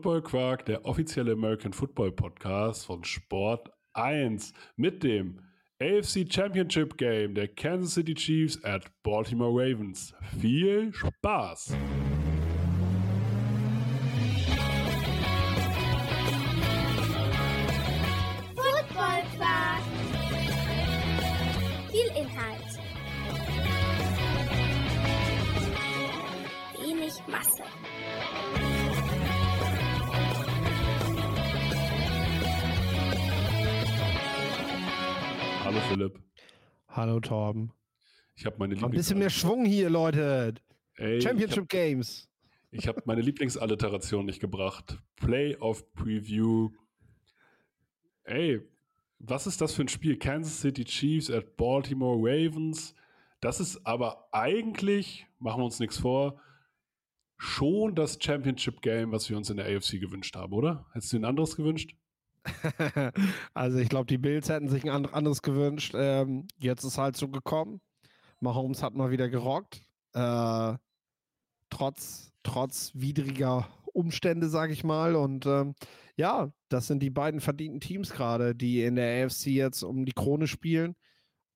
Football Quark, der offizielle American Football Podcast von Sport 1 mit dem AFC Championship Game der Kansas City Chiefs at Baltimore Ravens. Viel Spaß! Football Quark. Viel Inhalt. Wenig Masse. Philipp. Hallo Torben. Ich habe meine Ein bisschen mehr Schwung hier, Leute. Ey, Championship Games. Ich habe hab meine Lieblingsalliteration nicht gebracht. Playoff Preview. Ey, was ist das für ein Spiel? Kansas City Chiefs at Baltimore Ravens. Das ist aber eigentlich, machen wir uns nichts vor, schon das Championship Game, was wir uns in der AFC gewünscht haben, oder? Hättest du ein anderes gewünscht? also ich glaube, die Bills hätten sich ein anderes gewünscht. Ähm, jetzt ist halt so gekommen. Mahomes hat mal wieder gerockt. Äh, trotz, trotz widriger Umstände, sage ich mal. Und ähm, ja, das sind die beiden verdienten Teams gerade, die in der AFC jetzt um die Krone spielen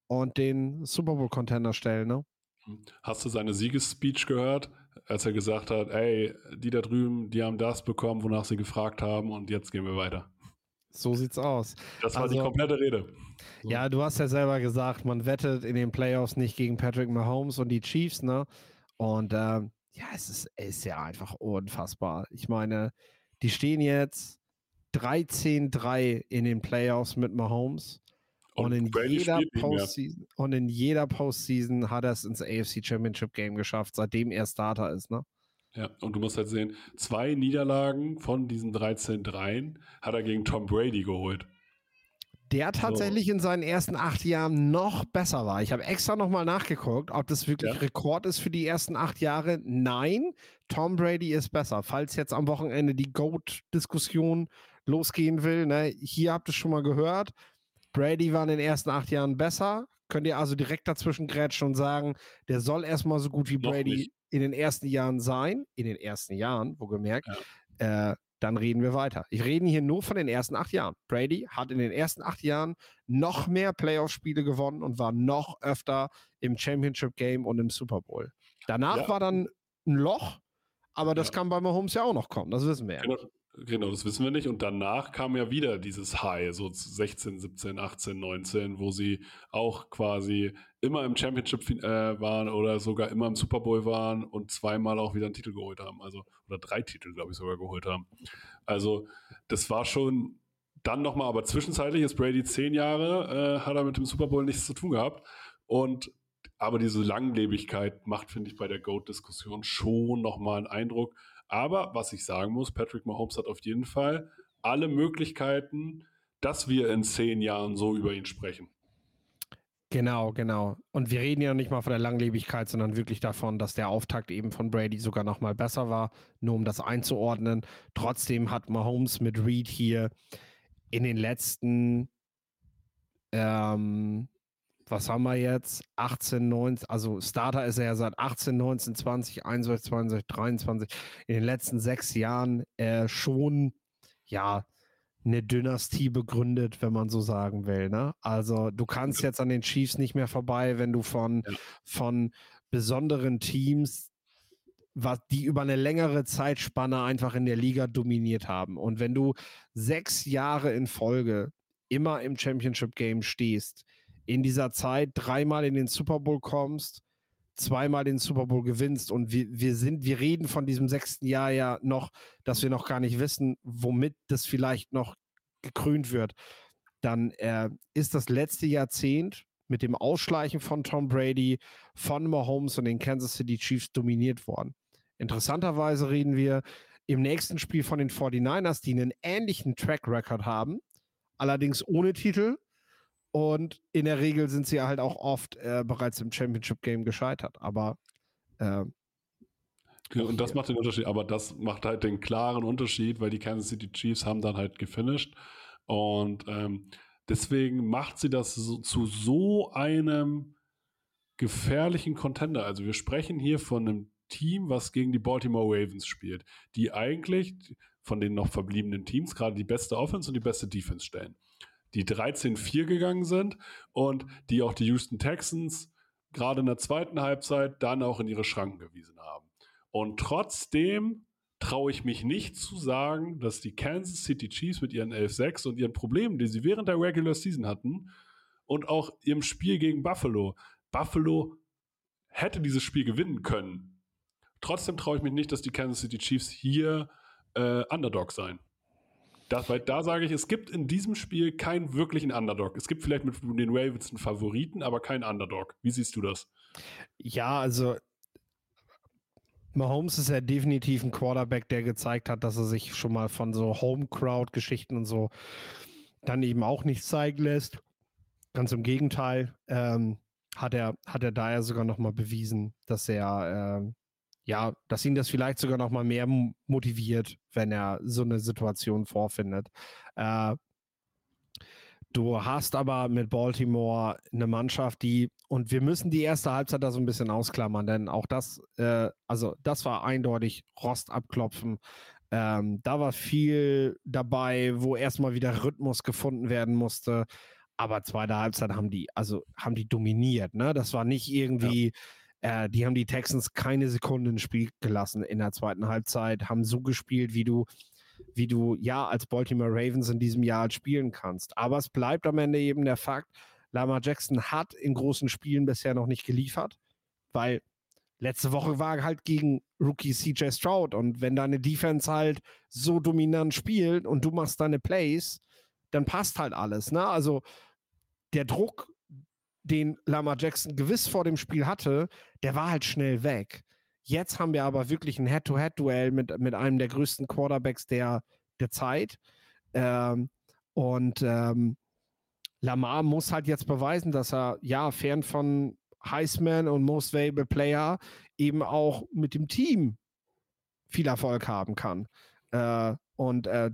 und den Super Bowl-Contender stellen. Ne? Hast du seine Siegesspeech gehört, als er gesagt hat, ey, die da drüben, die haben das bekommen, wonach sie gefragt haben und jetzt gehen wir weiter. So sieht's aus. Das war also, die komplette Rede. Ja, du hast ja selber gesagt, man wettet in den Playoffs nicht gegen Patrick Mahomes und die Chiefs, ne? Und ähm, ja, es ist, ist ja einfach unfassbar. Ich meine, die stehen jetzt 13-3 in den Playoffs mit Mahomes. Und, und in, jeder Postseason, und in jeder Postseason hat er es ins AFC Championship Game geschafft, seitdem er Starter ist, ne? Ja, und du musst halt sehen, zwei Niederlagen von diesen 13-3 hat er gegen Tom Brady geholt. Der tatsächlich so. in seinen ersten acht Jahren noch besser war. Ich habe extra nochmal nachgeguckt, ob das wirklich ja. Rekord ist für die ersten acht Jahre. Nein, Tom Brady ist besser. Falls jetzt am Wochenende die GOAT-Diskussion losgehen will, ne, hier habt ihr es schon mal gehört. Brady war in den ersten acht Jahren besser. Könnt ihr also direkt dazwischen grätschen und sagen, der soll erstmal so gut wie Brady in den ersten Jahren sein, in den ersten Jahren, wo gemerkt, ja. äh, dann reden wir weiter. Ich rede hier nur von den ersten acht Jahren. Brady hat in den ersten acht Jahren noch mehr Playoff-Spiele gewonnen und war noch öfter im Championship-Game und im Super Bowl. Danach ja. war dann ein Loch, aber das ja. kann bei Mahomes ja auch noch kommen, das wissen wir ja. Genau, Genau, das wissen wir nicht. Und danach kam ja wieder dieses High, so 16, 17, 18, 19, wo sie auch quasi immer im Championship äh, waren oder sogar immer im Super Bowl waren und zweimal auch wieder einen Titel geholt haben. Also, oder drei Titel, glaube ich, sogar geholt haben. Also, das war schon dann nochmal, aber zwischenzeitlich ist Brady zehn Jahre, äh, hat er mit dem Super Bowl nichts zu tun gehabt. Und aber diese Langlebigkeit macht, finde ich, bei der GOAT-Diskussion schon nochmal einen Eindruck aber was ich sagen muss, Patrick Mahomes hat auf jeden Fall alle Möglichkeiten, dass wir in zehn Jahren so über ihn sprechen. Genau, genau. Und wir reden ja nicht mal von der Langlebigkeit, sondern wirklich davon, dass der Auftakt eben von Brady sogar noch mal besser war, nur um das einzuordnen. Trotzdem hat Mahomes mit Reed hier in den letzten ähm, was haben wir jetzt? 18, 19, also Starter ist er ja seit 18, 19, 20, 21, 22, 23, in den letzten sechs Jahren äh, schon, ja, eine Dynastie begründet, wenn man so sagen will. Ne? Also du kannst jetzt an den Chiefs nicht mehr vorbei, wenn du von, ja. von besonderen Teams, was, die über eine längere Zeitspanne einfach in der Liga dominiert haben. Und wenn du sechs Jahre in Folge immer im Championship Game stehst, in dieser Zeit dreimal in den Super Bowl kommst, zweimal den Super Bowl gewinnst und wir, wir sind, wir reden von diesem sechsten Jahr ja noch, dass wir noch gar nicht wissen, womit das vielleicht noch gekrönt wird, dann äh, ist das letzte Jahrzehnt mit dem Ausschleichen von Tom Brady, von Mahomes und den Kansas City Chiefs dominiert worden. Interessanterweise reden wir im nächsten Spiel von den 49ers, die einen ähnlichen Track Record haben, allerdings ohne Titel, und in der Regel sind sie halt auch oft äh, bereits im Championship Game gescheitert. Aber äh, Genau, und das macht den Unterschied, aber das macht halt den klaren Unterschied, weil die Kansas City Chiefs haben dann halt gefinisht. Und ähm, deswegen macht sie das so, zu so einem gefährlichen Contender. Also wir sprechen hier von einem Team, was gegen die Baltimore Ravens spielt, die eigentlich von den noch verbliebenen Teams gerade die beste Offense und die beste Defense stellen. Die 13-4 gegangen sind und die auch die Houston Texans gerade in der zweiten Halbzeit dann auch in ihre Schranken gewiesen haben. Und trotzdem traue ich mich nicht zu sagen, dass die Kansas City Chiefs mit ihren 11-6 und ihren Problemen, die sie während der Regular Season hatten und auch ihrem Spiel gegen Buffalo, Buffalo hätte dieses Spiel gewinnen können. Trotzdem traue ich mich nicht, dass die Kansas City Chiefs hier äh, Underdog sein. Das, weil da sage ich, es gibt in diesem Spiel keinen wirklichen Underdog. Es gibt vielleicht mit den Ravens einen Favoriten, aber keinen Underdog. Wie siehst du das? Ja, also Mahomes ist ja definitiv ein Quarterback, der gezeigt hat, dass er sich schon mal von so Home-Crowd-Geschichten und so dann eben auch nicht zeigen lässt. Ganz im Gegenteil, ähm, hat er, hat er da ja sogar nochmal bewiesen, dass er, äh, ja, dass ihn das vielleicht sogar nochmal mehr motiviert, wenn er so eine Situation vorfindet. Äh, Du hast aber mit Baltimore eine Mannschaft, die, und wir müssen die erste Halbzeit da so ein bisschen ausklammern, denn auch das, äh, also das war eindeutig Rost abklopfen. Ähm, da war viel dabei, wo erstmal wieder Rhythmus gefunden werden musste. Aber zweite Halbzeit haben die, also haben die dominiert, ne? Das war nicht irgendwie, ja. Äh, die haben die Texans keine Sekunde ins Spiel gelassen in der zweiten Halbzeit, haben so gespielt, wie du wie du ja als Baltimore Ravens in diesem Jahr spielen kannst. Aber es bleibt am Ende eben der Fakt, Lamar Jackson hat in großen Spielen bisher noch nicht geliefert, weil letzte Woche war halt gegen Rookie CJ Stroud und wenn deine Defense halt so dominant spielt und du machst deine Plays, dann passt halt alles. Ne? Also der Druck, den Lamar Jackson gewiss vor dem Spiel hatte, der war halt schnell weg. Jetzt haben wir aber wirklich ein Head-to-Head-Duell mit, mit einem der größten Quarterbacks der, der Zeit. Ähm, und ähm, Lamar muss halt jetzt beweisen, dass er, ja, fern von Heisman und Most Valuable Player eben auch mit dem Team viel Erfolg haben kann. Äh, und äh,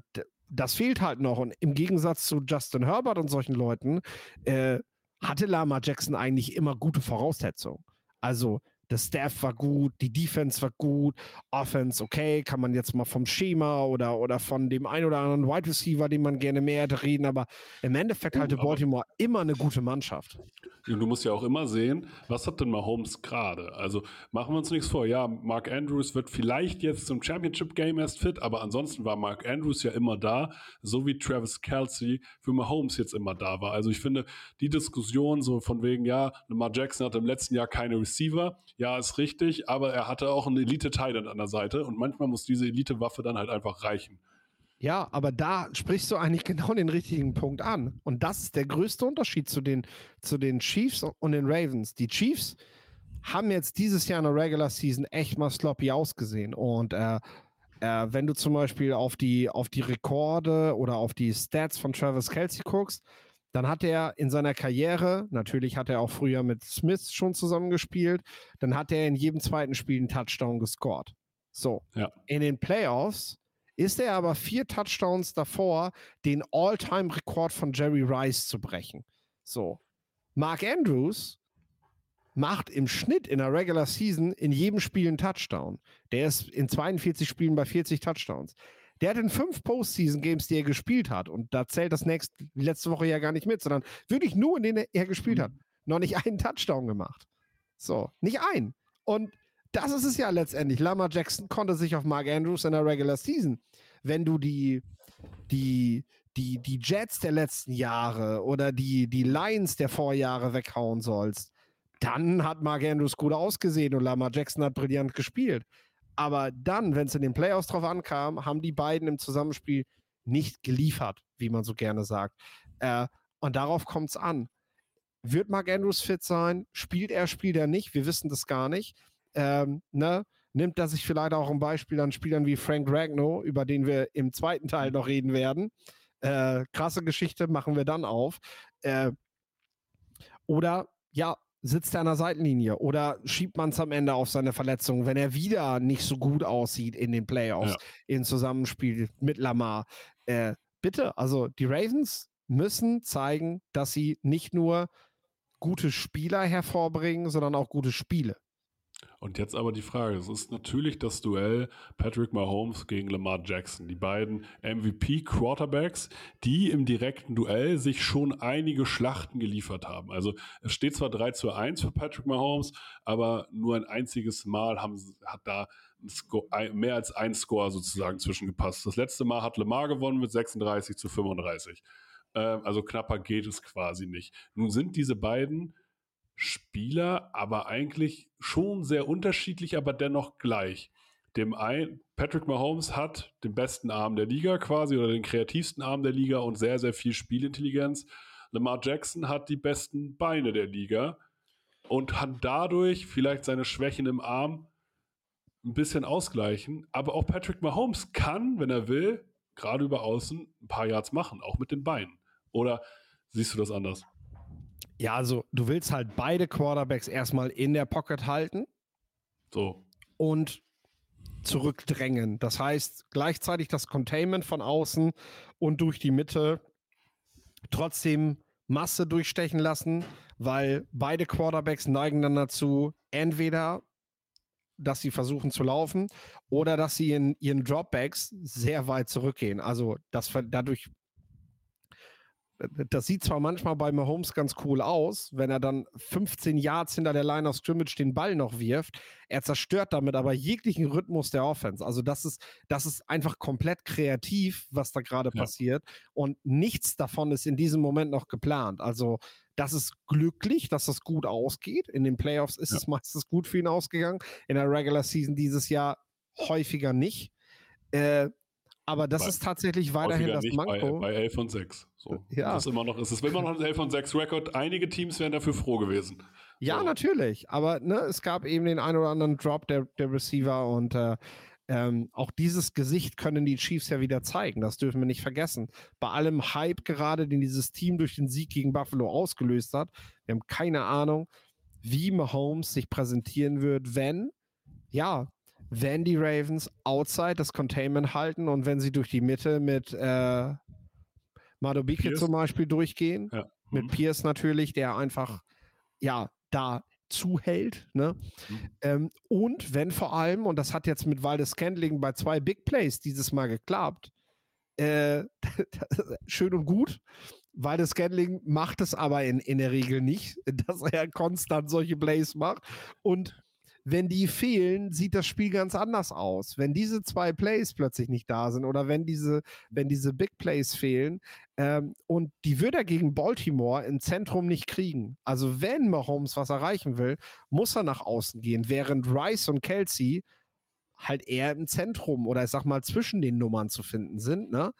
das fehlt halt noch. Und im Gegensatz zu Justin Herbert und solchen Leuten äh, hatte Lamar Jackson eigentlich immer gute Voraussetzungen. Also der Staff war gut, die Defense war gut, Offense okay, kann man jetzt mal vom Schema oder, oder von dem ein oder anderen Wide Receiver, den man gerne mehr hätte, reden, aber im Endeffekt hatte Baltimore immer eine gute Mannschaft. Und du musst ja auch immer sehen, was hat denn Mahomes gerade? Also machen wir uns nichts vor. Ja, Mark Andrews wird vielleicht jetzt zum Championship Game erst fit, aber ansonsten war Mark Andrews ja immer da, so wie Travis Kelsey für Mahomes jetzt immer da war. Also ich finde, die Diskussion so von wegen, ja, Lamar Jackson hatte im letzten Jahr keine Receiver, ja, ist richtig, aber er hatte auch einen Elite-Titan an der Seite und manchmal muss diese Elite-Waffe dann halt einfach reichen. Ja, aber da sprichst du eigentlich genau den richtigen Punkt an. Und das ist der größte Unterschied zu den, zu den Chiefs und den Ravens. Die Chiefs haben jetzt dieses Jahr in der Regular Season echt mal sloppy ausgesehen. Und äh, äh, wenn du zum Beispiel auf die, auf die Rekorde oder auf die Stats von Travis Kelsey guckst, dann hat er in seiner Karriere, natürlich hat er auch früher mit Smith schon zusammengespielt, dann hat er in jedem zweiten Spiel einen Touchdown gescored. So. Ja. In den Playoffs ist er aber vier Touchdowns davor, den All-Time-Rekord von Jerry Rice zu brechen. So. Mark Andrews macht im Schnitt in der Regular Season in jedem Spiel einen Touchdown. Der ist in 42 Spielen bei 40 Touchdowns. Der hat in fünf Postseason-Games, die er gespielt hat, und da zählt das nächste, letzte Woche ja gar nicht mit, sondern wirklich nur, in denen er gespielt mhm. hat, noch nicht einen Touchdown gemacht. So, nicht ein. Und das ist es ja letztendlich. Lamar Jackson konnte sich auf Mark Andrews in der Regular Season, wenn du die, die, die, die Jets der letzten Jahre oder die, die Lions der Vorjahre weghauen sollst, dann hat Mark Andrews gut ausgesehen und Lamar Jackson hat brillant gespielt. Aber dann, wenn es in den Playoffs drauf ankam, haben die beiden im Zusammenspiel nicht geliefert, wie man so gerne sagt. Äh, und darauf kommt es an. Wird Mark Andrews fit sein? Spielt er, spielt er nicht? Wir wissen das gar nicht. Ähm, ne? Nimmt er sich vielleicht auch ein Beispiel an Spielern wie Frank Ragno, über den wir im zweiten Teil noch reden werden. Äh, krasse Geschichte machen wir dann auf. Äh, oder ja, sitzt er an der Seitenlinie oder schiebt man es am Ende auf seine Verletzung, wenn er wieder nicht so gut aussieht in den Playoffs, ja. in Zusammenspiel mit Lamar. Äh, bitte, also die Ravens müssen zeigen, dass sie nicht nur gute Spieler hervorbringen, sondern auch gute Spiele. Und jetzt aber die Frage, es ist natürlich das Duell Patrick Mahomes gegen Lamar Jackson, die beiden MVP-Quarterbacks, die im direkten Duell sich schon einige Schlachten geliefert haben. Also es steht zwar 3 zu 1 für Patrick Mahomes, aber nur ein einziges Mal haben, hat da Score, mehr als ein Score sozusagen zwischengepasst. Das letzte Mal hat Lamar gewonnen mit 36 zu 35. Äh, also knapper geht es quasi nicht. Nun sind diese beiden Spieler, aber eigentlich schon sehr unterschiedlich, aber dennoch gleich. Dem ein, Patrick Mahomes hat den besten Arm der Liga quasi oder den kreativsten Arm der Liga und sehr, sehr viel Spielintelligenz. Lamar Jackson hat die besten Beine der Liga und hat dadurch vielleicht seine Schwächen im Arm ein bisschen ausgleichen. Aber auch Patrick Mahomes kann, wenn er will, gerade über außen ein paar Yards machen, auch mit den Beinen. Oder siehst du das anders? Ja, also du willst halt beide Quarterbacks erstmal in der Pocket halten. So. Und zurückdrängen. Das heißt, gleichzeitig das Containment von außen und durch die Mitte trotzdem Masse durchstechen lassen, weil beide Quarterbacks neigen dann dazu, entweder dass sie versuchen zu laufen oder dass sie in ihren Dropbacks sehr weit zurückgehen. Also das, dadurch das sieht zwar manchmal bei Mahomes ganz cool aus, wenn er dann 15 Yards hinter der Line of Scrimmage den Ball noch wirft. Er zerstört damit aber jeglichen Rhythmus der Offense. Also das ist, das ist einfach komplett kreativ, was da gerade ja. passiert. Und nichts davon ist in diesem Moment noch geplant. Also das ist glücklich, dass das gut ausgeht. In den Playoffs ist ja. es meistens gut für ihn ausgegangen. In der Regular Season dieses Jahr häufiger nicht. Äh, aber das bei, ist tatsächlich weiterhin das Manko. Bei, bei 11 und 6. So. Ja. Es ist immer noch, es ist immer noch ein 11 und 6 Rekord. Einige Teams wären dafür froh gewesen. Ja, so. natürlich. Aber ne, es gab eben den einen oder anderen Drop der, der Receiver und äh, ähm, auch dieses Gesicht können die Chiefs ja wieder zeigen. Das dürfen wir nicht vergessen. Bei allem Hype gerade, den dieses Team durch den Sieg gegen Buffalo ausgelöst hat, wir haben keine Ahnung, wie Mahomes sich präsentieren wird, wenn, ja, wenn die Ravens outside das Containment halten und wenn sie durch die Mitte mit äh, Madobike zum Beispiel durchgehen, ja. mit mhm. Pierce natürlich, der einfach ja da zuhält. Ne? Mhm. Ähm, und wenn vor allem, und das hat jetzt mit Waldes Scandling bei zwei Big Plays dieses Mal geklappt, äh, schön und gut, weil das Scandling macht es aber in, in der Regel nicht, dass er konstant solche Plays macht. Und wenn die fehlen, sieht das Spiel ganz anders aus. Wenn diese zwei Plays plötzlich nicht da sind oder wenn diese, wenn diese Big Plays fehlen ähm, und die wird er gegen Baltimore im Zentrum nicht kriegen. Also wenn Mahomes was erreichen will, muss er nach außen gehen, während Rice und Kelsey halt eher im Zentrum oder ich sag mal zwischen den Nummern zu finden sind, ne?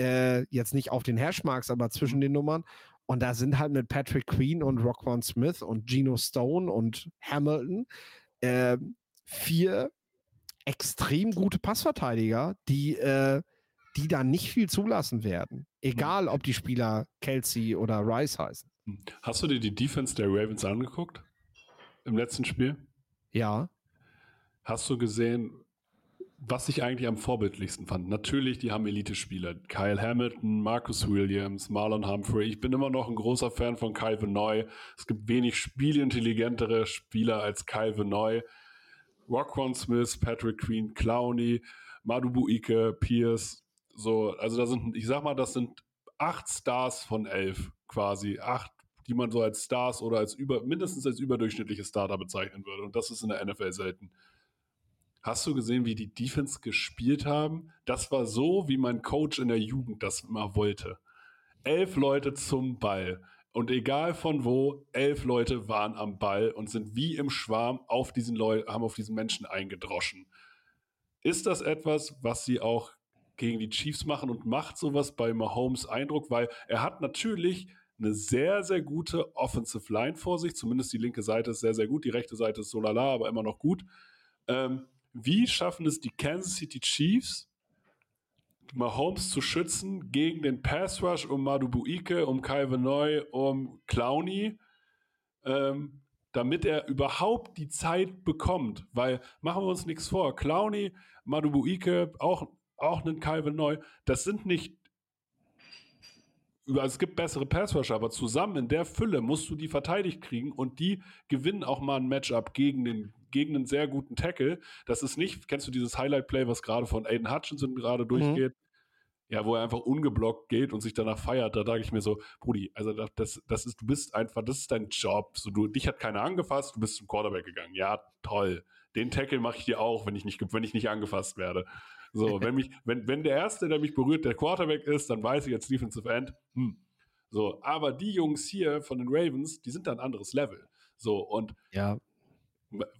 Äh, jetzt nicht auf den Hashmarks, aber zwischen den Nummern. Und da sind halt mit Patrick Queen und Rockwan Smith und Geno Stone und Hamilton äh, vier extrem gute Passverteidiger, die, äh, die da nicht viel zulassen werden. Egal, ob die Spieler Kelsey oder Rice heißen. Hast du dir die Defense der Ravens angeguckt? Im letzten Spiel? Ja. Hast du gesehen, was ich eigentlich am vorbildlichsten fand? Natürlich, die haben Elite-Spieler. Kyle Hamilton, Marcus Williams, Marlon Humphrey. Ich bin immer noch ein großer Fan von Kyle Vinoy. Es gibt wenig spielintelligentere Spieler als Kyle Vinoy. Rockron Smith, Patrick Queen, Clowney, Madubu Ike, Pierce. So, also da sind, ich sag mal, das sind acht Stars von elf quasi. Acht, die man so als Stars oder als über, mindestens als überdurchschnittliche Starter bezeichnen würde. Und das ist in der NFL selten. Hast du gesehen, wie die Defense gespielt haben? Das war so, wie mein Coach in der Jugend das immer wollte. Elf Leute zum Ball. Und egal von wo, elf Leute waren am Ball und sind wie im Schwarm auf diesen Leuten, haben auf diesen Menschen eingedroschen. Ist das etwas, was sie auch gegen die Chiefs machen und macht sowas bei Mahomes Eindruck? Weil er hat natürlich eine sehr, sehr gute Offensive Line vor sich. Zumindest die linke Seite ist sehr, sehr gut. Die rechte Seite ist so lala, aber immer noch gut. Ähm, wie schaffen es die Kansas City Chiefs, Mahomes zu schützen gegen den Pass Rush um Madubuike, um Kai Vanoy, um Clowney, ähm, damit er überhaupt die Zeit bekommt. Weil, machen wir uns nichts vor, Clowney, Madubuike, auch, auch einen Kai Vanoy, das sind nicht also es gibt bessere Passrusher, aber zusammen in der Fülle musst du die verteidigt kriegen und die gewinnen auch mal ein Matchup gegen den gegen einen sehr guten Tackle. Das ist nicht, kennst du dieses Highlight-Play, was gerade von Aiden Hutchinson gerade durchgeht? Ja, wo er einfach ungeblockt geht und sich danach feiert, da sage ich mir so, Brudi, also das, das ist, du bist einfach, das ist dein Job. So, du, dich hat keiner angefasst, du bist zum Quarterback gegangen. Ja, toll. Den Tackle mache ich dir auch, wenn ich nicht, wenn ich nicht angefasst werde. So, wenn mich, wenn, wenn der Erste, der mich berührt, der Quarterback ist, dann weiß ich als Defensive End, hm. So, aber die Jungs hier von den Ravens, die sind da ein anderes Level. So, und ja.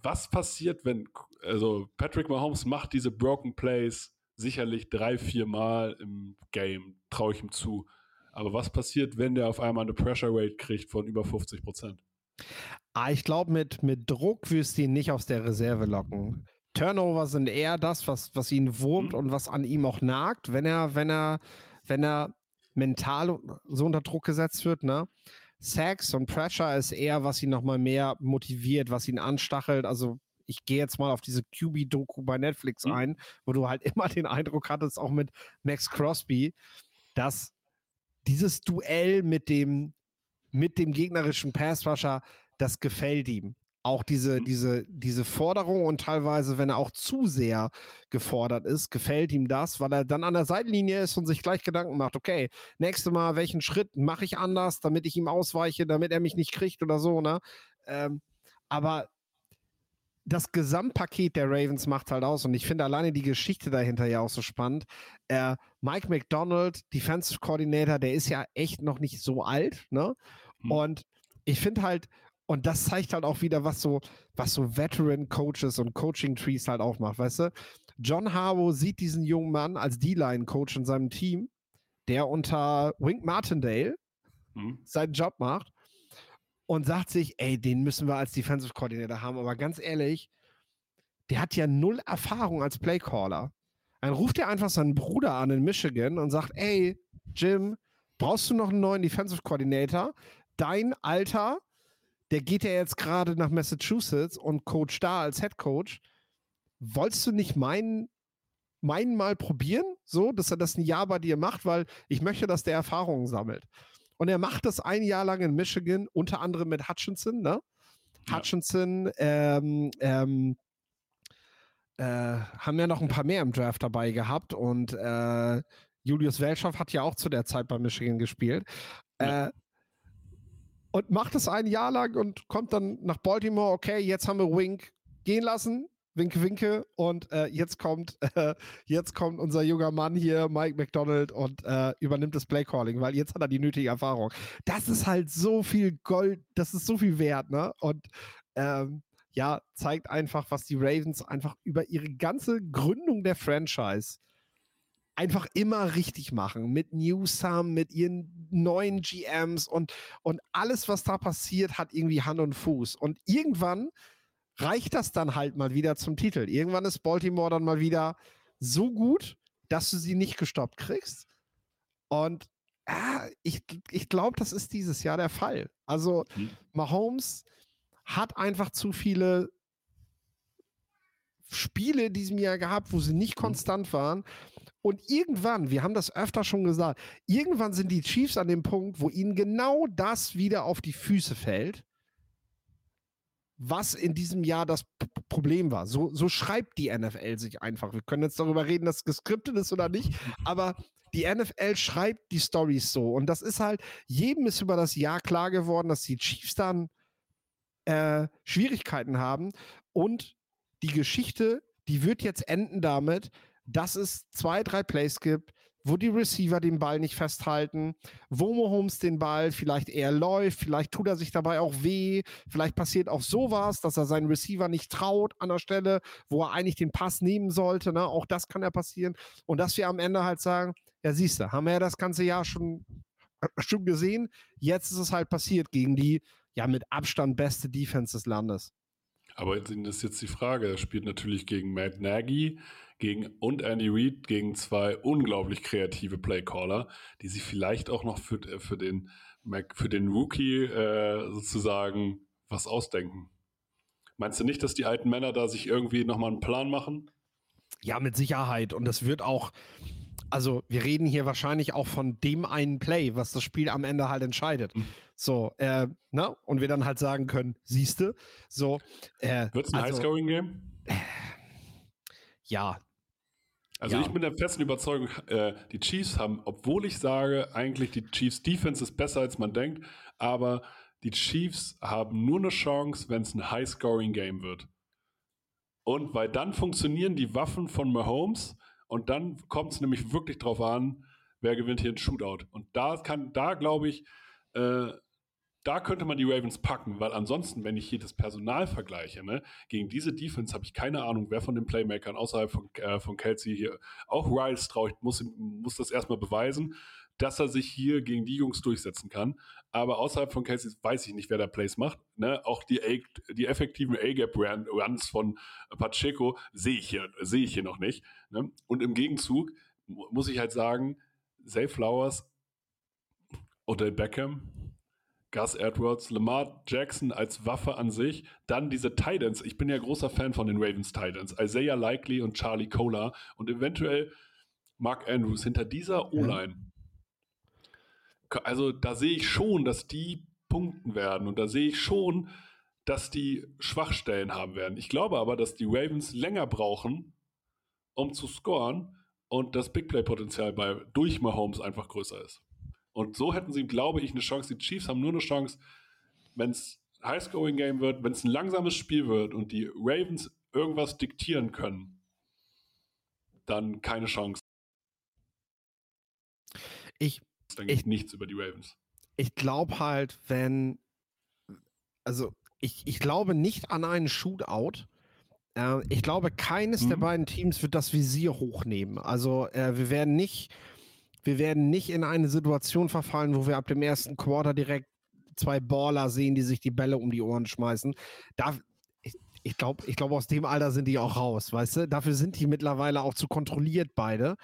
was passiert, wenn, also Patrick Mahomes macht diese Broken Plays sicherlich drei, vier Mal im Game, traue ich ihm zu. Aber was passiert, wenn der auf einmal eine Pressure Rate kriegt von über 50 Prozent? Ah, ich glaube, mit, mit Druck wirst du ihn nicht aus der Reserve locken. Turnover sind eher das, was, was ihn wurmt mhm. und was an ihm auch nagt, wenn er, wenn er, wenn er mental so unter Druck gesetzt wird, ne? Sex und Pressure ist eher, was ihn nochmal mehr motiviert, was ihn anstachelt. Also ich gehe jetzt mal auf diese QB-Doku bei Netflix mhm. ein, wo du halt immer den Eindruck hattest, auch mit Max Crosby, dass dieses Duell mit dem, mit dem gegnerischen Passrusher, das gefällt ihm auch diese, mhm. diese, diese Forderung und teilweise, wenn er auch zu sehr gefordert ist, gefällt ihm das, weil er dann an der Seitenlinie ist und sich gleich Gedanken macht, okay, nächstes Mal, welchen Schritt mache ich anders, damit ich ihm ausweiche, damit er mich nicht kriegt oder so, ne? Ähm, aber das Gesamtpaket der Ravens macht halt aus und ich finde alleine die Geschichte dahinter ja auch so spannend. Äh, Mike McDonald, Defensive Coordinator, der ist ja echt noch nicht so alt, ne? Mhm. Und ich finde halt, und das zeigt halt auch wieder, was so, was so Veteran-Coaches und Coaching-Trees halt auch macht, weißt du? John Harbaugh sieht diesen jungen Mann als D-Line-Coach in seinem Team, der unter Wink Martindale mhm. seinen Job macht und sagt sich, ey, den müssen wir als Defensive Coordinator haben. Aber ganz ehrlich, der hat ja null Erfahrung als Playcaller. Dann ruft er einfach seinen Bruder an in Michigan und sagt, ey, Jim, brauchst du noch einen neuen Defensive Coordinator? Dein Alter der geht ja jetzt gerade nach Massachusetts und coach da als Head Coach. Wolltest du nicht meinen, meinen mal probieren, so, dass er das ein Jahr bei dir macht, weil ich möchte, dass der Erfahrungen sammelt. Und er macht das ein Jahr lang in Michigan, unter anderem mit Hutchinson, ne? Ja. Hutchinson, ähm, ähm, äh, haben ja noch ein paar mehr im Draft dabei gehabt und äh, Julius Welschow hat ja auch zu der Zeit bei Michigan gespielt. Ja. Äh, und macht es ein Jahr lang und kommt dann nach Baltimore. Okay, jetzt haben wir Wink gehen lassen. Winke, winke. Und äh, jetzt kommt, äh, jetzt kommt unser junger Mann hier, Mike McDonald, und äh, übernimmt das Playcalling, weil jetzt hat er die nötige Erfahrung. Das ist halt so viel Gold, das ist so viel wert, ne? Und ähm, ja, zeigt einfach, was die Ravens einfach über ihre ganze Gründung der Franchise einfach immer richtig machen mit Newsam, mit ihren neuen GMs und, und alles, was da passiert, hat irgendwie Hand und Fuß. Und irgendwann reicht das dann halt mal wieder zum Titel. Irgendwann ist Baltimore dann mal wieder so gut, dass du sie nicht gestoppt kriegst. Und ah, ich, ich glaube, das ist dieses Jahr der Fall. Also mhm. Mahomes hat einfach zu viele Spiele in diesem Jahr gehabt, wo sie nicht mhm. konstant waren. Und irgendwann, wir haben das öfter schon gesagt, irgendwann sind die Chiefs an dem Punkt, wo ihnen genau das wieder auf die Füße fällt, was in diesem Jahr das Problem war. So, so schreibt die NFL sich einfach. Wir können jetzt darüber reden, dass es geskriptet ist oder nicht, aber die NFL schreibt die Stories so. Und das ist halt, jedem ist über das Jahr klar geworden, dass die Chiefs dann äh, Schwierigkeiten haben. Und die Geschichte, die wird jetzt enden damit, dass es zwei, drei Plays gibt, wo die Receiver den Ball nicht festhalten, wo Mahomes den Ball vielleicht eher läuft, vielleicht tut er sich dabei auch weh, vielleicht passiert auch sowas, dass er seinen Receiver nicht traut an der Stelle, wo er eigentlich den Pass nehmen sollte. Ne? Auch das kann ja passieren. Und dass wir am Ende halt sagen, ja, siehst du, haben wir ja das ganze Jahr schon, äh, schon gesehen. Jetzt ist es halt passiert gegen die ja mit Abstand beste Defense des Landes. Aber das ist jetzt die Frage. Er spielt natürlich gegen Matt Nagy gegen, und Andy Reid gegen zwei unglaublich kreative Playcaller, die sich vielleicht auch noch für, für, den, für den Rookie äh, sozusagen was ausdenken. Meinst du nicht, dass die alten Männer da sich irgendwie nochmal einen Plan machen? Ja, mit Sicherheit. Und das wird auch, also wir reden hier wahrscheinlich auch von dem einen Play, was das Spiel am Ende halt entscheidet. Mhm. So, äh, ne? Und wir dann halt sagen können, siehste, so. Äh, Wird es ein also, Highscoring-Game? Ja, Also Ja. ich bin der festen Überzeugung, äh, die Chiefs haben, obwohl ich sage, eigentlich die Chiefs Defense ist besser als man denkt, aber die Chiefs haben nur eine Chance, wenn es ein High-Scoring-Game wird. Und weil dann funktionieren die Waffen von Mahomes und dann kommt es nämlich wirklich drauf an, wer gewinnt hier ein Shootout. Und da kann, da glaube ich, äh, da könnte man die Ravens packen, weil ansonsten, wenn ich hier das Personal vergleiche, ne, gegen diese Defense habe ich keine Ahnung, wer von den Playmakern außerhalb von, äh, von Kelsey hier, auch Riles traue ich, muss, muss das erstmal beweisen, dass er sich hier gegen die Jungs durchsetzen kann. Aber außerhalb von Kelsey weiß ich nicht, wer da Plays macht. Ne? Auch die, A, die effektiven A-Gap-Runs von Pacheco sehe ich hier, ich hier noch nicht. Ne? Und im Gegenzug mu- muss ich halt sagen, Zay Flowers, Odell Beckham, Gus Edwards, Lamar Jackson als Waffe an sich, dann diese Titans. Ich bin ja großer Fan von den Ravens Titans. Isaiah Likely und Charlie Kohler und eventuell Mark Andrews hinter dieser O-Line. Also da sehe ich schon, dass die punkten werden und da sehe ich schon, dass die Schwachstellen haben werden. Ich glaube aber, dass die Ravens länger brauchen, um zu scoren und das Big Play-Potenzial bei durch Mahomes einfach größer ist. Und so hätten sie, glaube ich, eine Chance. Die Chiefs haben nur eine Chance, wenn es High-Scoring-Game wird, wenn es ein langsames Spiel wird und die Ravens irgendwas diktieren können, dann keine Chance. ich, denke ich Ich- nichts über die Ravens. ich glaube halt, wenn, also ich, ich glaube nicht an einen Shootout. Äh, ich glaube, keines der Mhm. beiden Teams wird das Visier hochnehmen. Also äh, wir werden nicht, wir werden nicht in eine Situation verfallen, wo wir ab dem ersten Quarter direkt zwei Baller sehen, die sich die Bälle um die Ohren schmeißen. Da, ich, ich glaube, ich glaube, aus dem Alter sind die auch raus, weißt du? Dafür sind die mittlerweile auch zu kontrolliert beide,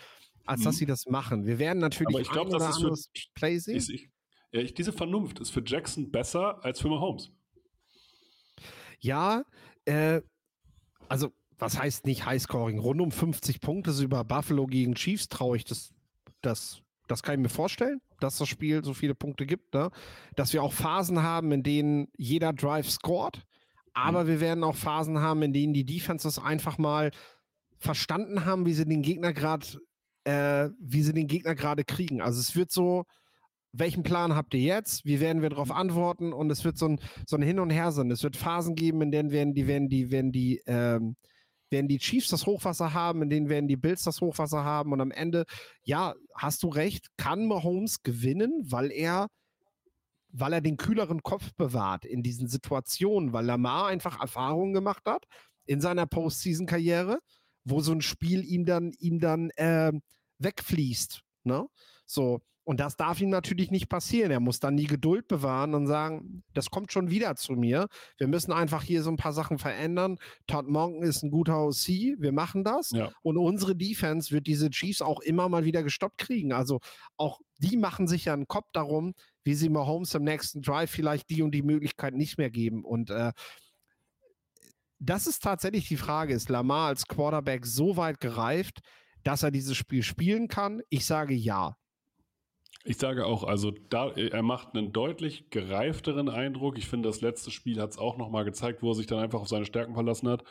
als dass Mhm. sie das machen. Wir werden natürlich Aber ich glaube, ein das ist für, Play sehen. ich, ich, ja, ich, diese Vernunft ist für Jackson besser als für Mahomes. Ja, äh, also was heißt nicht Highscoring? Rund um 50 Punkte so über Buffalo gegen Chiefs traue ich das, das, das kann ich mir vorstellen, dass das Spiel so viele Punkte gibt, ne? Dass wir auch Phasen haben, in denen jeder Drive scored, aber wir werden auch Phasen haben, in denen die Defenses einfach mal verstanden haben, wie sie den Gegner gerade, äh, wie sie den Gegner gerade kriegen. Also es wird so, welchen Plan habt ihr jetzt? Wie werden wir darauf antworten? Und es wird so ein, so ein Hin und Her sein. Es wird Phasen geben, in denen werden die, werden die, werden die, ähm, werden die Chiefs das Hochwasser haben, in denen werden die Bills das Hochwasser haben. Und am Ende, ja, hast du recht, kann Mahomes gewinnen, weil er, weil er den kühleren Kopf bewahrt in diesen Situationen, weil Lamar einfach Erfahrungen gemacht hat in seiner Postseason-Karriere, wo so ein Spiel ihm dann, ihm dann ähm, wegfließt. Ne? So, und das darf ihm natürlich nicht passieren. Er muss dann die Geduld bewahren und sagen, das kommt schon wieder zu mir. Wir müssen einfach hier so ein paar Sachen verändern. Todd Monken ist ein guter OC, wir machen das. Ja. Und unsere Defense wird diese Chiefs auch immer mal wieder gestoppt kriegen. Also auch die machen sich ja einen Kopf darum, wie sie Mahomes im nächsten Drive vielleicht die und die Möglichkeit nicht mehr geben. Und äh, das ist tatsächlich die Frage, ist Lamar als Quarterback so weit gereift, dass er dieses Spiel spielen kann? Ich sage ja. Ich sage auch, also da, er macht einen deutlich gereifteren Eindruck. Ich finde, das letzte Spiel hat es auch nochmal gezeigt, wo er sich dann einfach auf seine Stärken verlassen hat.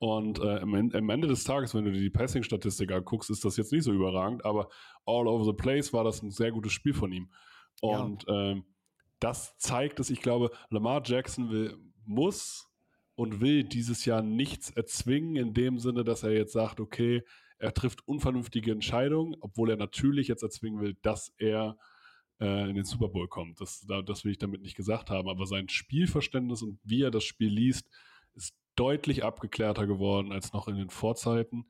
Und äh, am, En- am Ende des Tages, wenn du dir die Passing-Statistik anguckst, ist das jetzt nicht so überragend, aber all over the place war das ein sehr gutes Spiel von ihm. Ja. Und ähm, das zeigt es, ich glaube, Lamar Jackson will, muss und will dieses Jahr nichts erzwingen, in dem Sinne, dass er jetzt sagt, okay, er trifft unvernünftige Entscheidungen, obwohl er natürlich jetzt erzwingen will, dass er äh, in den Super Bowl kommt. Das, da- das will ich damit nicht gesagt haben, aber sein Spielverständnis und wie er das Spiel liest, ist deutlich abgeklärter geworden als noch in den Vorzeiten.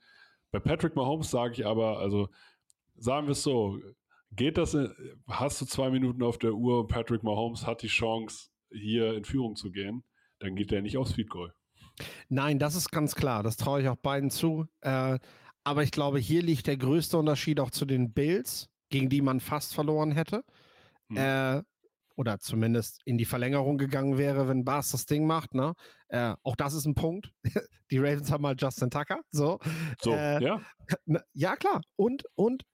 Bei Patrick Mahomes sage ich aber, also sagen wir es so, geht das, in, hast du zwei Minuten auf der Uhr und Patrick Mahomes hat die Chance, hier in Führung zu gehen, dann geht der nicht aufs Feed Goal. Nein, das ist ganz klar. Das traue ich auch beiden zu. Äh, aber ich glaube, hier liegt der größte Unterschied auch zu den Bills, gegen die man fast verloren hätte. Hm. Äh, oder zumindest in die Verlängerung gegangen wäre, wenn Bars das Ding macht. Ne? Äh, auch das ist ein Punkt. die Ravens haben mal Justin Tucker. So. So, Äh, ja, Ne, Ja, klar. Und, und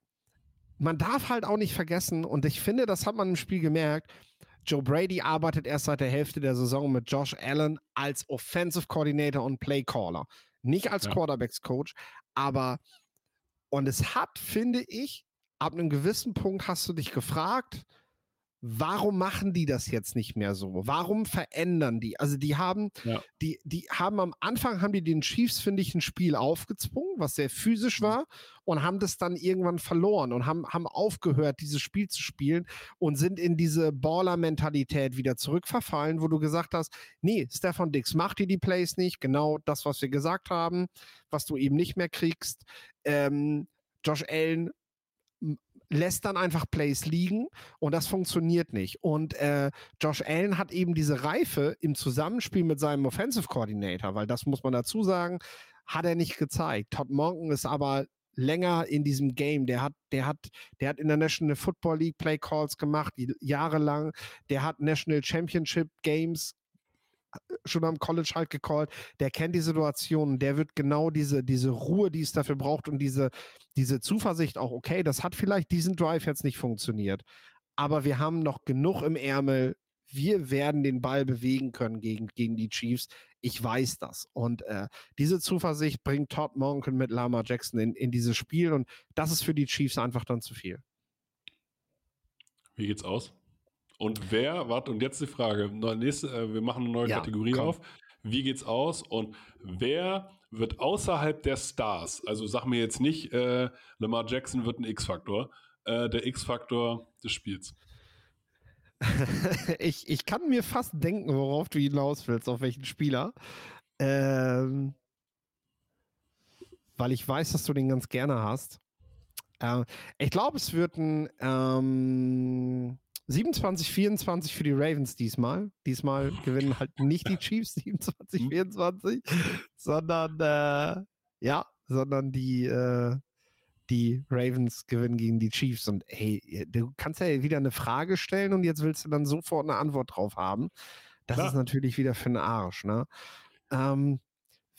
man darf halt auch nicht vergessen, und ich finde, das hat man im Spiel gemerkt, Joe Brady arbeitet erst seit der Hälfte der Saison mit Josh Allen als Offensive Coordinator und Play Caller. Nicht als Ja. Quarterbacks Coach, aber und es hat, finde ich, ab einem gewissen Punkt hast du dich gefragt, warum machen die das jetzt nicht mehr so? Warum verändern die? Also die haben, Ja. die, die haben am Anfang haben die den Chiefs, finde ich, ein Spiel aufgezwungen, was sehr physisch Mhm. war und haben das dann irgendwann verloren und haben, haben aufgehört, dieses Spiel zu spielen und sind in diese Baller-Mentalität wieder zurückverfallen, wo du gesagt hast, nee, Stefan Dix macht dir die Plays nicht, genau das, was wir gesagt haben, was du eben nicht mehr kriegst. Ähm, Josh Allen lässt dann einfach Plays liegen und das funktioniert nicht. Und äh, Josh Allen hat eben diese Reife im Zusammenspiel mit seinem Offensive Coordinator, weil das muss man dazu sagen, hat er nicht gezeigt. Todd Monken ist aber länger in diesem Game. Der hat, der hat, der hat in der National Football League Play Calls gemacht, jahrelang. Der hat National Championship Games schon am College halt gecallt. Der kennt die Situation. Der wird genau diese, diese Ruhe, die es dafür braucht und diese, diese Zuversicht auch, okay, das hat vielleicht diesen Drive jetzt nicht funktioniert. Aber wir haben noch genug im Ärmel. Wir werden den Ball bewegen können gegen, gegen die Chiefs. Ich weiß das. Und äh, diese Zuversicht bringt Todd Monken mit Lama Jackson in, in dieses Spiel. Und das ist für die Chiefs einfach dann zu viel. Wie geht's aus? Und wer, warte, und jetzt die Frage, nächste, äh, wir machen eine neue Ja, Kategorie komm. auf. Wie geht's aus und wer wird außerhalb der Stars, also sag mir jetzt nicht, äh, Lamar Jackson wird ein X-Faktor, äh, der X-Faktor des Spiels. ich, ich kann mir fast denken, worauf du hinaus willst, auf welchen Spieler. Ähm, weil ich weiß, dass du den ganz gerne hast. Ähm, ich glaube, es wird ein ähm, 27, 24 für die Ravens diesmal. Diesmal gewinnen halt nicht die Chiefs 27, Hm. 24, sondern äh, ja, sondern die, äh, die Ravens gewinnen gegen die Chiefs. Und hey, du kannst ja wieder eine Frage stellen und jetzt willst du dann sofort eine Antwort drauf haben. Das Klar. ist natürlich wieder für den Arsch, ne? Ähm,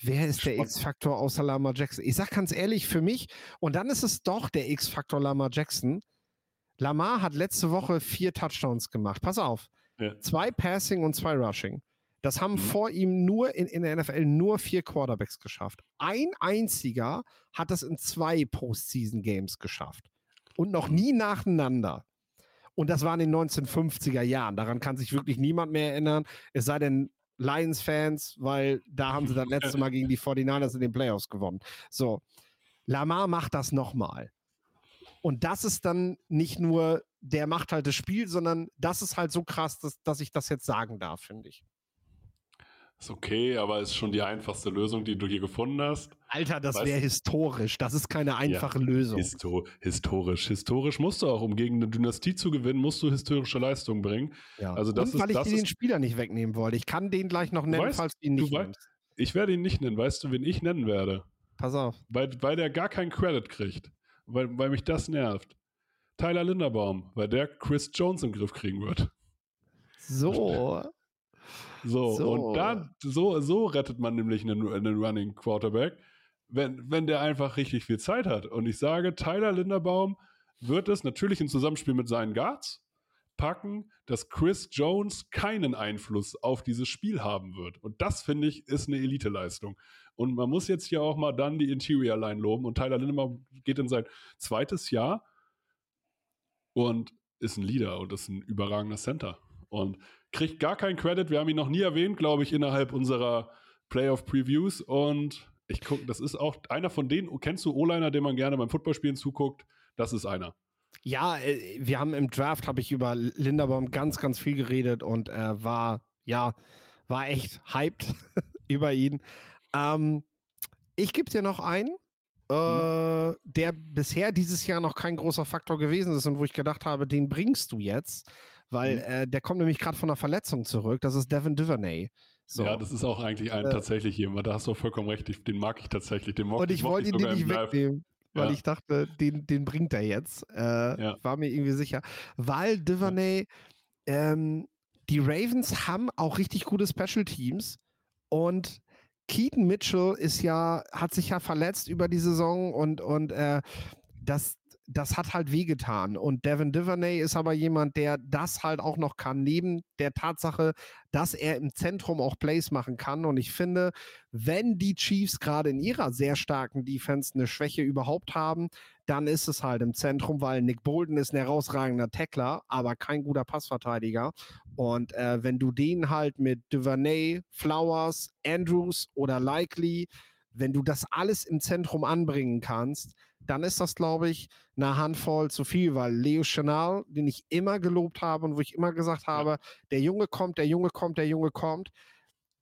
wer ist der. X-Faktor außer Lama Jackson? Ich sag ganz ehrlich, für mich, und dann ist es doch der X-Faktor Lama Jackson. Lamar hat letzte Woche vier Touchdowns gemacht. Pass auf. Ja. Zwei Passing und zwei Rushing. Das haben Mhm. vor ihm nur in, in der NFL nur vier Quarterbacks geschafft. Ein einziger hat das in zwei Postseason-Games geschafft. Und noch nie nacheinander. Und das war in den 1950er Jahren. Daran kann sich wirklich niemand mehr erinnern. Es sei denn Lions-Fans, weil da haben sie das letzte Mal gegen die 49ers in den Playoffs gewonnen. So, Lamar macht das nochmal. Und das ist dann nicht nur, der macht halt das Spiel, sondern das ist halt so krass, dass, dass ich das jetzt sagen darf, finde ich. Ist okay, aber ist schon die einfachste Lösung, die du hier gefunden hast. Alter, das Weißt- wäre historisch. Das ist keine einfache Lösung. Histo historisch. Historisch musst du auch, um gegen eine Dynastie zu gewinnen, musst du historische Leistungen bringen. Ja. also das Und ist- weil ich das dir den ist- Spieler nicht wegnehmen wollte. Ich kann den gleich noch nennen, weißt- falls du ihn du nicht weißt- nennst. Ich werde ihn nicht nennen. Weißt du, wen ich nennen werde? Pass auf. Weil, weil der gar keinen Credit kriegt. Weil, weil mich das nervt. Tyler Linderbaum, weil der Chris Jones im Griff kriegen wird. So. So, So. und dann, so, so rettet man nämlich einen, einen Running Quarterback, wenn, wenn der einfach richtig viel Zeit hat. Und ich sage, Tyler Linderbaum wird es natürlich im Zusammenspiel mit seinen Guards packen, dass Chris Jones keinen Einfluss auf dieses Spiel haben wird. Und das, finde ich, ist eine Elite-Leistung. Und man muss jetzt hier auch mal dann die Interior Line loben. Und Tyler Linderbaum geht in sein zweites Jahr und ist ein Leader und ist ein überragender Center. Und kriegt gar keinen Credit. Wir haben ihn noch nie erwähnt, glaube ich, innerhalb unserer Playoff-Previews. Und ich gucke, das ist auch einer von denen, kennst du O-Liner, den man gerne beim Footballspielen zuguckt? Das ist einer. Ja, äh, wir haben im Draft, habe ich über Linderbaum ganz, ganz viel geredet und er war, ja, war echt hyped über ihn. Ähm, ich gebe dir noch einen, äh, der bisher dieses Jahr noch kein großer Faktor gewesen ist und wo ich gedacht habe, den bringst du jetzt, weil Mhm. äh, der kommt nämlich gerade von einer Verletzung zurück. Das ist Devin Duvernay. So. Ja, das ist auch eigentlich ein Äh. tatsächlich jemand. Da hast du vollkommen recht. Ich, den mag ich tatsächlich. Den mochte, und ich wollte ihn dir nicht wegnehmen, weil Ja. ich dachte, den, den bringt er jetzt. Äh, Ja. War mir irgendwie sicher. Weil Duvernay, ähm, die Ravens haben auch richtig gute Special Teams und Keaton Mitchell ist ja, hat sich ja verletzt über die Saison und, und äh, das, das hat halt wehgetan. Und Devin Duvernay ist aber jemand, der das halt auch noch kann, neben der Tatsache, dass er im Zentrum auch Plays machen kann. Und ich finde, wenn die Chiefs gerade in ihrer sehr starken Defense eine Schwäche überhaupt haben, dann ist es halt im Zentrum, weil Nick Bolden ist ein herausragender Tackler, aber kein guter Passverteidiger. Und äh, wenn du den halt mit Duvernay, Flowers, Andrews oder Likely, wenn du das alles im Zentrum anbringen kannst, dann ist das, glaube ich, eine Handvoll zu viel, weil Leo Chanel, den ich immer gelobt habe und wo ich immer gesagt habe, ja. der Junge kommt, der Junge kommt, der Junge kommt,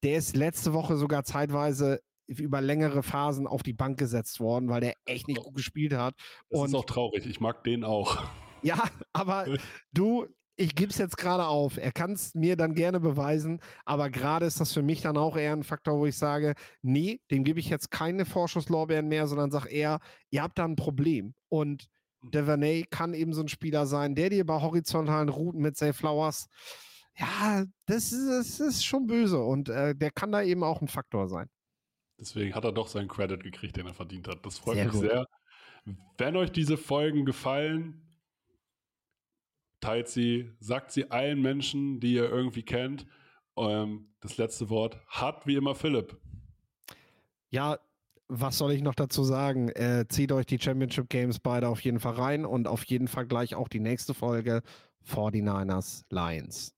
der ist letzte Woche sogar zeitweise über längere Phasen auf die Bank gesetzt worden, weil der echt nicht gut gespielt hat. Das und ist auch traurig. Ich mag den auch. Ja, aber du, ich gebe es jetzt gerade auf. Er kann es mir dann gerne beweisen, aber gerade ist das für mich dann auch eher ein Faktor, wo ich sage, nee, dem gebe ich jetzt keine Vorschusslorbeeren mehr, sondern sage eher, ihr habt da ein Problem. Und hm. Devernay kann eben so ein Spieler sein, der dir bei horizontalen Routen mit Safe Flowers, ja, das ist, das ist schon böse und äh, der kann da eben auch ein Faktor sein. Deswegen hat er doch seinen Credit gekriegt, den er verdient hat. Das freut sehr mich gut. sehr. Wenn euch diese Folgen gefallen, teilt sie, sagt sie allen Menschen, die ihr irgendwie kennt. Ähm, das letzte Wort hat wie immer Philipp. Ja, was soll ich noch dazu sagen? Äh, zieht euch die Championship Games beide auf jeden Fall rein und auf jeden Fall gleich auch die nächste Folge 49ers Lions.